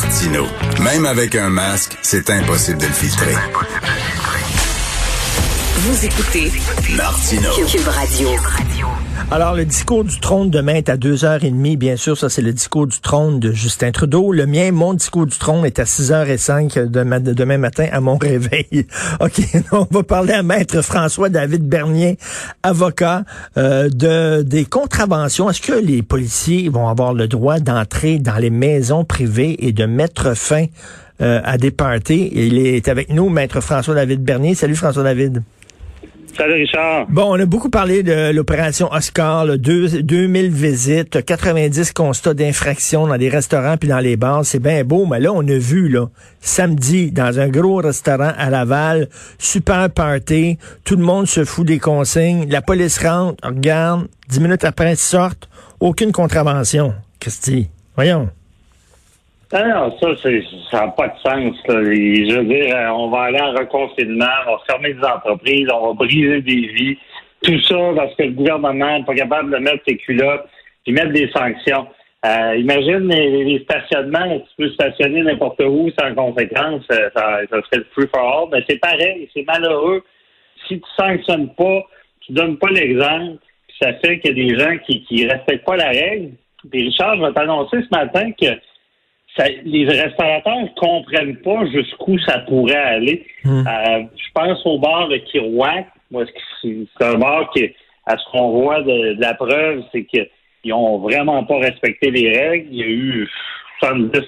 Martino. Même avec un masque, c'est impossible de le filtrer. Vous écoutez Martino. Cube Radio. Alors, le discours du trône demain est à 2h30. Bien sûr, ça, c'est le discours du trône de Justin Trudeau. Le mien, mon discours du trône est à 6h05 demain, demain matin à mon réveil. OK, on va parler à Maître François-David Bernier, avocat euh, de des contraventions. Est-ce que les policiers vont avoir le droit d'entrer dans les maisons privées et de mettre fin euh, à des parties? Il est avec nous, Maître François-David Bernier. Salut, François-David. Salut Richard. Bon, on a beaucoup parlé de l'opération Oscar, là, deux, 2000 visites, 90 constats d'infraction dans des restaurants puis dans les bars. C'est bien beau, mais là, on a vu, là, samedi, dans un gros restaurant à Laval, super party, tout le monde se fout des consignes, la police rentre, regarde, dix minutes après, ils sortent, aucune contravention. Christy, voyons. Ah non, ça, ça n'a pas de sens. Là. Je veux dire, euh, on va aller en reconfinement, on va fermer des entreprises, on va briser des vies. Tout ça parce que le gouvernement n'est pas capable de mettre ses culottes et mettre des sanctions. Euh, imagine les, stationnements, tu peux stationner n'importe où sans conséquence, euh, ça, ça serait le free for all, mais c'est pareil, c'est malheureux. Si tu sanctionnes pas, tu donnes pas l'exemple, ça fait qu'il y a des gens qui, qui respectent pas la règle. Puis Richard, je vais t'annoncer ce matin que les restaurateurs comprennent pas jusqu'où ça pourrait aller. Hmm. Euh, je pense au bar de Kirouac. Moi, c'est un bar qui, à ce qu'on voit de, la preuve, c'est qu'ils ont vraiment pas respecté les règles. Il y a eu 70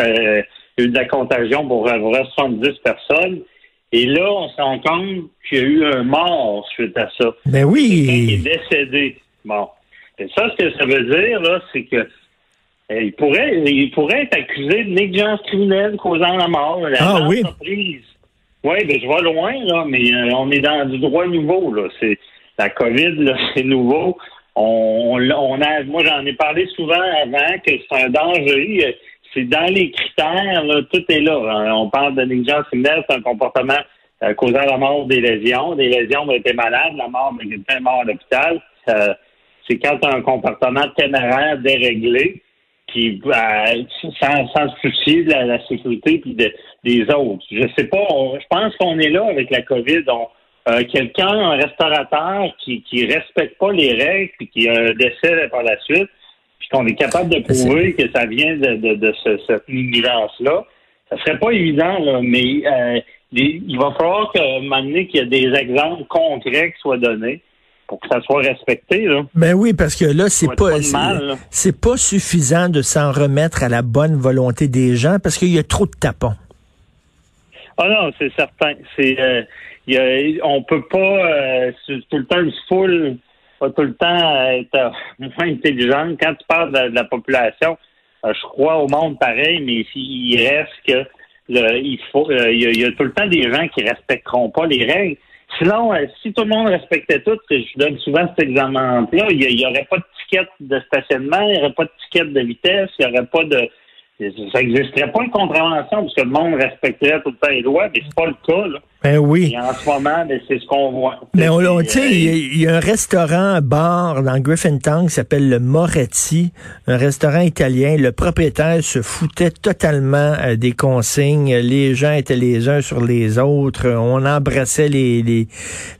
euh, eu de la contagion pour avoir 70 personnes. Et là, on se rend compte qu'il y a eu un mort suite à ça. Ben oui. Quelqu'un qui est décédé. Bon. Et ça, ce que ça veut dire, là, c'est que il pourrait, il pourrait être accusé de négligence criminelle causant la mort. La ah oui. Oui, ben je vais loin, là, mais euh, on est dans du droit nouveau. Là. C'est la COVID, là, c'est nouveau. On, on, a, moi, j'en ai parlé souvent avant que c'est un danger. C'est dans les critères, là, tout est là. Hein. On parle de négligence criminelle, c'est un comportement euh, causant la mort des lésions. Des lésions ont été malades, la mort de quelqu'un mort à l'hôpital. c'est quand as un comportement téméraire déréglé qui sans, sans se soucier de la, sécurité puis des autres. Je sais pas, je pense qu'on est là avec la COVID. Euh, quelqu'un, un restaurateur qui qui respecte pas les règles puis qui a un décès par la suite, puis qu'on est capable de prouver que ça vient de, de, de ce, cette négligence-là, ça serait pas évident, là, mais euh, il va falloir qu'à un moment donné, qu'il y ait des exemples concrets qui soient donnés pour que ça soit respecté. Là. Ben oui, parce que là, c'est pas, c'est pas suffisant de s'en remettre à la bonne volonté des gens parce qu'il y a trop de tapons. Ah non, c'est certain. C'est euh, y a, on peut pas euh, tout le temps une foule pas tout le temps être euh, moins intelligente. Quand tu parles de, la population, euh, je crois au monde pareil, mais il reste que le, il faut il y, a, il y, a, tout le temps des gens qui respecteront pas les règles. Sinon, euh, si tout le monde respectait tout, je donne souvent cet exemple-là, il n'y aurait pas de ticket de stationnement, il n'y aurait pas de ticket de vitesse, il n'y aurait pas de... Ça n'existerait pas une contravention parce que le monde respecterait tout le temps les lois, mais c'est pas le cas. Là. Ben oui. Et en ce moment, ben, c'est ce qu'on voit. Mais on, tu sais, il y, a un restaurant, bar dans Griffintown qui s'appelle le Moretti, un restaurant italien. Le propriétaire se foutait totalement euh, des consignes. Les gens étaient les uns sur les autres. On embrassait les, les,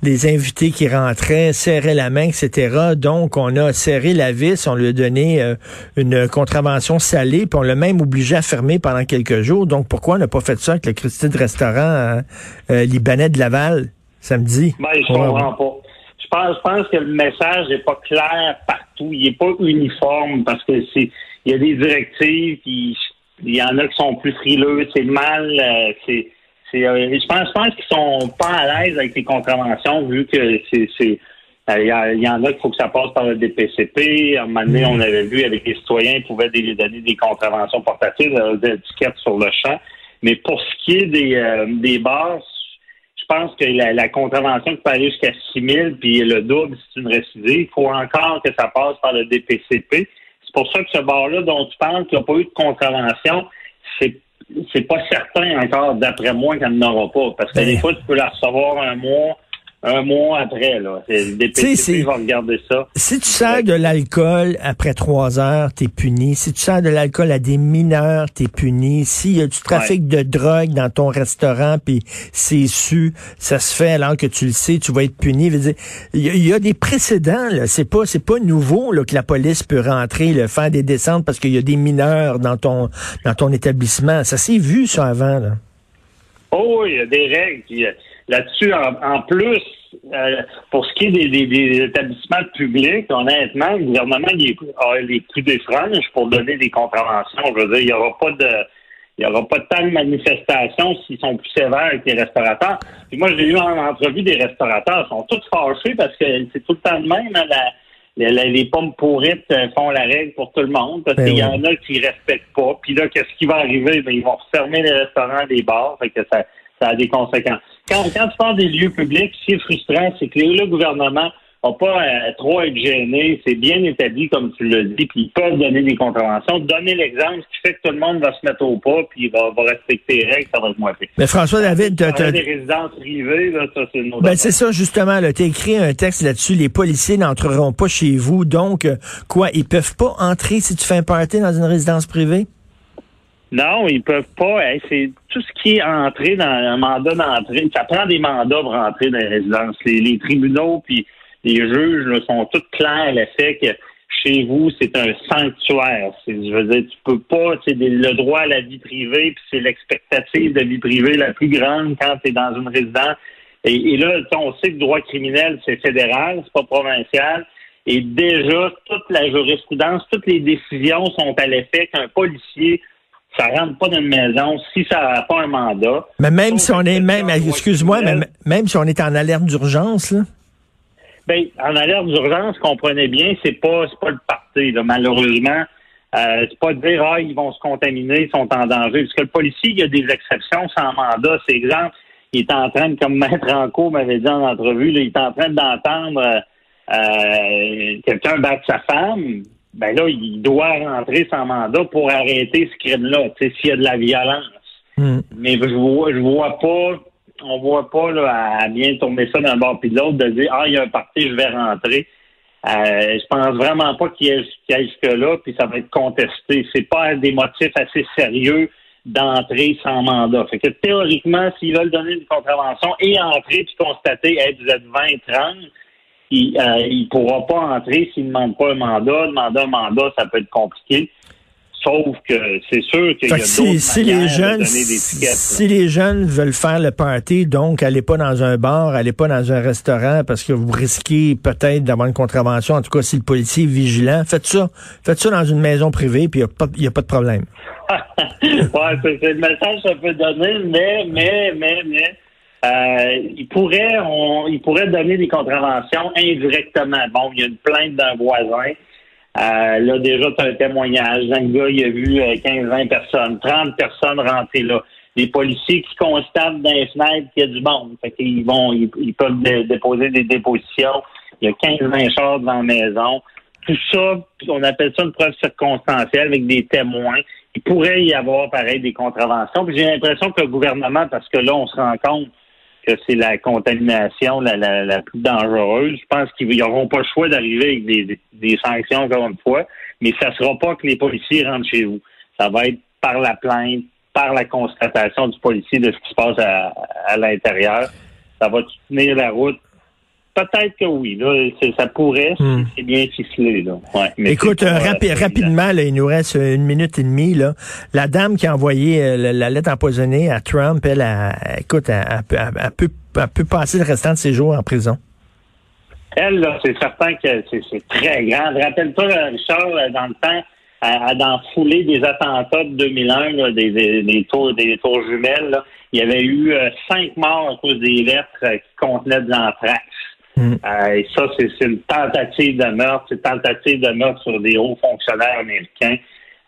les invités qui rentraient, serrait la main, etc. Donc, on a serré la vis, on lui a donné euh, une contravention salée, puis on l'a même obligé à fermer pendant quelques jours. Donc, pourquoi on n'a pas fait ça avec le Christie de restaurant hein? euh, Libanais de Laval samedi? Ben, je comprends pas. Je pense, je pense que le message n'est pas clair partout. Il n'est pas uniforme parce que c'est il y a des directives, puis il y en a qui sont plus frileux, c'est mal, euh, c'est euh, je pense, je pense qu'ils sont pas à l'aise avec les contraventions vu que c'est euh, il y, en a qu'il faut que ça passe par le DPCP. À un moment donné, mm. on avait vu avec les citoyens, ils pouvaient donner des contraventions portatives, des étiquettes sur le champ. Mais pour ce qui est des, des bars, je pense que la, contravention peut aller jusqu'à 6 000, puis le double, c'est une récidive. Il faut encore que ça passe par le DPCP. C'est pour ça que ce bar-là dont tu parles, qui n'a pas eu de contravention, c'est c'est pas certain encore, d'après moi, qu'elle n'aura pas. Parce que des fois, tu peux la recevoir un mois, un mois après. Là. Le va regarder ça. Si tu sers de l'alcool après trois heures, t'es puni. Si tu sers de l'alcool à des mineurs, t'es puni. S'il y a du trafic de drogue dans ton restaurant, puis c'est su, ça se fait alors que tu le sais, tu vas être puni. Il y, a des précédents. Là. C'est pas, c'est pas nouveau là, que la police peut rentrer, le faire des descentes parce qu'il y a des mineurs dans ton, dans ton établissement. Ça s'est vu ça avant. Là. Oh, il y a des règles. Qui, Là-dessus, en, plus, euh, pour ce qui est des, établissements publics, honnêtement, le gouvernement a les plus des franges pour donner des contraventions. Je veux dire, il n'y aura pas de il n'y aura pas tant de manifestations s'ils sont plus sévères avec les restaurateurs. Puis moi, j'ai eu en entrevue des restaurateurs, ils sont tous fâchés parce que c'est tout le temps le même. Hein, les pommes pourrites euh, font la règle pour tout le monde parce ben qu'il y en a qui respectent pas. Puis là, qu'est-ce qui va arriver? Ben, ils vont fermer les restaurants, les bars. Fait que ça, ça a des conséquences. Quand, quand tu parles des lieux publics, ce qui est frustrant, c'est que le gouvernement n'a pas à trop être gêné. C'est bien établi, comme tu l'as dit, puis ils peuvent donner des contraventions. Donner l'exemple, ce qui fait que tout le monde va se mettre au pas, puis va, va respecter les règles, ça va être moins pire. Mais François David, tu as des résidences privées, là, ça, c'est une ben, c'est ça, justement. Tu as écrit un texte là-dessus. Les policiers n'entreront pas chez vous. Donc, euh, quoi, ils peuvent pas entrer si tu fais un party dans une résidence privée? Non, ils peuvent pas. c'est tout ce qui est entré dans un mandat d'entrée. Ça prend des mandats pour entrer dans les résidences. Les, tribunaux puis les juges sont tous clairs le fait que chez vous, c'est un sanctuaire. Je veux dire, tu peux pas, c'est le droit à la vie privée, puis c'est l'expectative de vie privée la plus grande quand tu es dans une résidence. Et, là, on sait que le droit criminel, c'est fédéral, c'est pas provincial. Et déjà, toute la jurisprudence, toutes les décisions sont à l'effet qu'un policier ça rentre pas dans une maison si ça n'a pas un mandat. Mais même si on est même, excuse-moi, mais même si on est en alerte d'urgence, là. Ben, en alerte d'urgence, comprenez bien, c'est pas c'est pas le parti, là, malheureusement. Euh, c'est pas de dire ah ils vont se contaminer, ils sont en danger. Parce que le policier, il y a des exceptions sans mandat. C'est exemple, il est en train de, comme Maître Ranco m'avait dit en entrevue, là, il est en train d'entendre euh, euh quelqu'un battre sa femme ben là, il doit rentrer sans mandat pour arrêter ce crime-là, tu sais, s'il y a de la violence. Hmm. Mais je vois, je vois pas, on voit pas là, à bien tourner ça d'un bord puis de l'autre, de dire Ah, il y a un parti, je vais rentrer. Euh, je pense vraiment pas qu'il y ait, jusque-là, puis ça va être contesté. C'est pas des motifs assez sérieux d'entrer sans mandat. Fait que théoriquement, s'ils veulent donner une contravention et entrer puis constater, hey, vous êtes 20, 30, il ne euh, pourra pas entrer s'il ne demande pas un mandat. Demander un mandat, ça peut être compliqué. Sauf que c'est sûr qu'il y a si, d'autres si les jeunes, de donner des tickets. Si les jeunes veulent faire le party, donc allez pas dans un bar, allez pas dans un restaurant parce que vous risquez peut-être d'avoir une contravention. En tout cas, si le policier est vigilant, faites ça. Faites ça dans une maison privée, puis il n'y a, pas de problème. ouais, c'est le message que ça peut donner, mais, mais, mais, mais euh, il pourrait on, il pourrait donner des contraventions indirectement. Bon, il y a une plainte d'un voisin. Euh, là, déjà, tu as un témoignage. Un gars, il a vu 15-20 euh, personnes, 30 personnes rentrer là. Les policiers qui constatent dans les fenêtres qu'il y a du monde. Fait qu'ils vont, ils, peuvent déposer des dépositions. Il y a 15-20 chars dans la maison. Tout ça, on appelle ça une preuve circonstancielle avec des témoins. Il pourrait y avoir, pareil, des contraventions. J'ai l'impression que le gouvernement, parce que là, on se rend compte que c'est la contamination la, la, plus dangereuse. Je pense qu'ils n'auront pas le choix d'arriver avec des, des, sanctions encore une fois, mais ça ne sera pas que les policiers rentrent chez vous. Ça va être par la plainte, par la constatation du policier de ce qui se passe à, à l'intérieur. Ça va tenir la route Peut-être que oui. Là, ça pourrait, hmm. c'est bien ficelé. Là. Écoute, euh, rapidement, là, il nous reste une minute et demie. Là. La dame qui a envoyé euh, la, lettre empoisonnée à Trump, elle, a, écoute, elle, peut, peut, passer le restant de ses jours en prison. Elle, c'est certain que c'est très grand. Rappelle-toi, Richard, dans le temps, à, dans foulée des attentats de 2001, là, des, des, tours, des tours jumelles, là, il y avait eu euh, cinq morts à cause des lettres qui contenaient de l'anthrax. Mm. Euh, et ça, c'est une tentative de meurtre, c'est une tentative de meurtre sur des hauts fonctionnaires américains.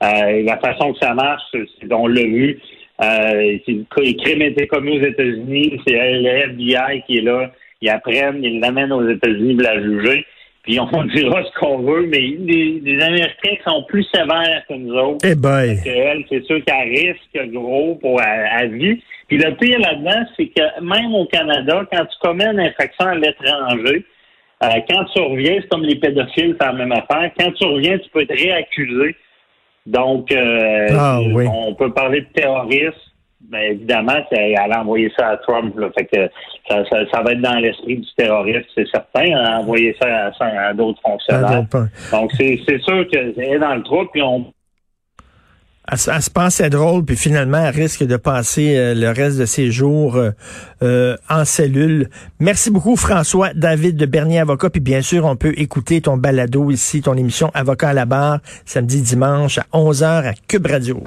Euh, la façon que ça marche, on l'a vu, euh, les crimes étaient commis aux États-Unis, c'est le FBI qui est là, ils apprennent, ils l'amènent aux États-Unis pour la juger. Puis on dira ce qu'on veut, mais les, Américains sont plus sévères que nous autres. Eh ben. elle, c'est sûr qu'elle risque gros pour à, vie. Puis le pire là-dedans, c'est que même au Canada, quand tu commets une infraction à l'étranger, euh, quand tu reviens, c'est comme les pédophiles, c'est la même affaire. Quand tu reviens, tu peux être réaccusé. Donc, euh, ah, on peut parler de terrorisme. Mais évidemment, elle a envoyé ça à Trump. Là, fait que ça, ça, va être dans l'esprit du terroriste, c'est certain. Elle a envoyé ça à, d'autres fonctionnaires. Donc, c'est sûr qu'elle est dans le trou, puis on elle, se pensait drôle, puis finalement, elle risque de passer euh, le reste de ses jours euh, euh, en cellule. Merci beaucoup, François David de Bernier Avocat. Puis bien sûr, on peut écouter ton balado ici, ton émission Avocat à la barre, samedi, dimanche à 11h à Cube Radio.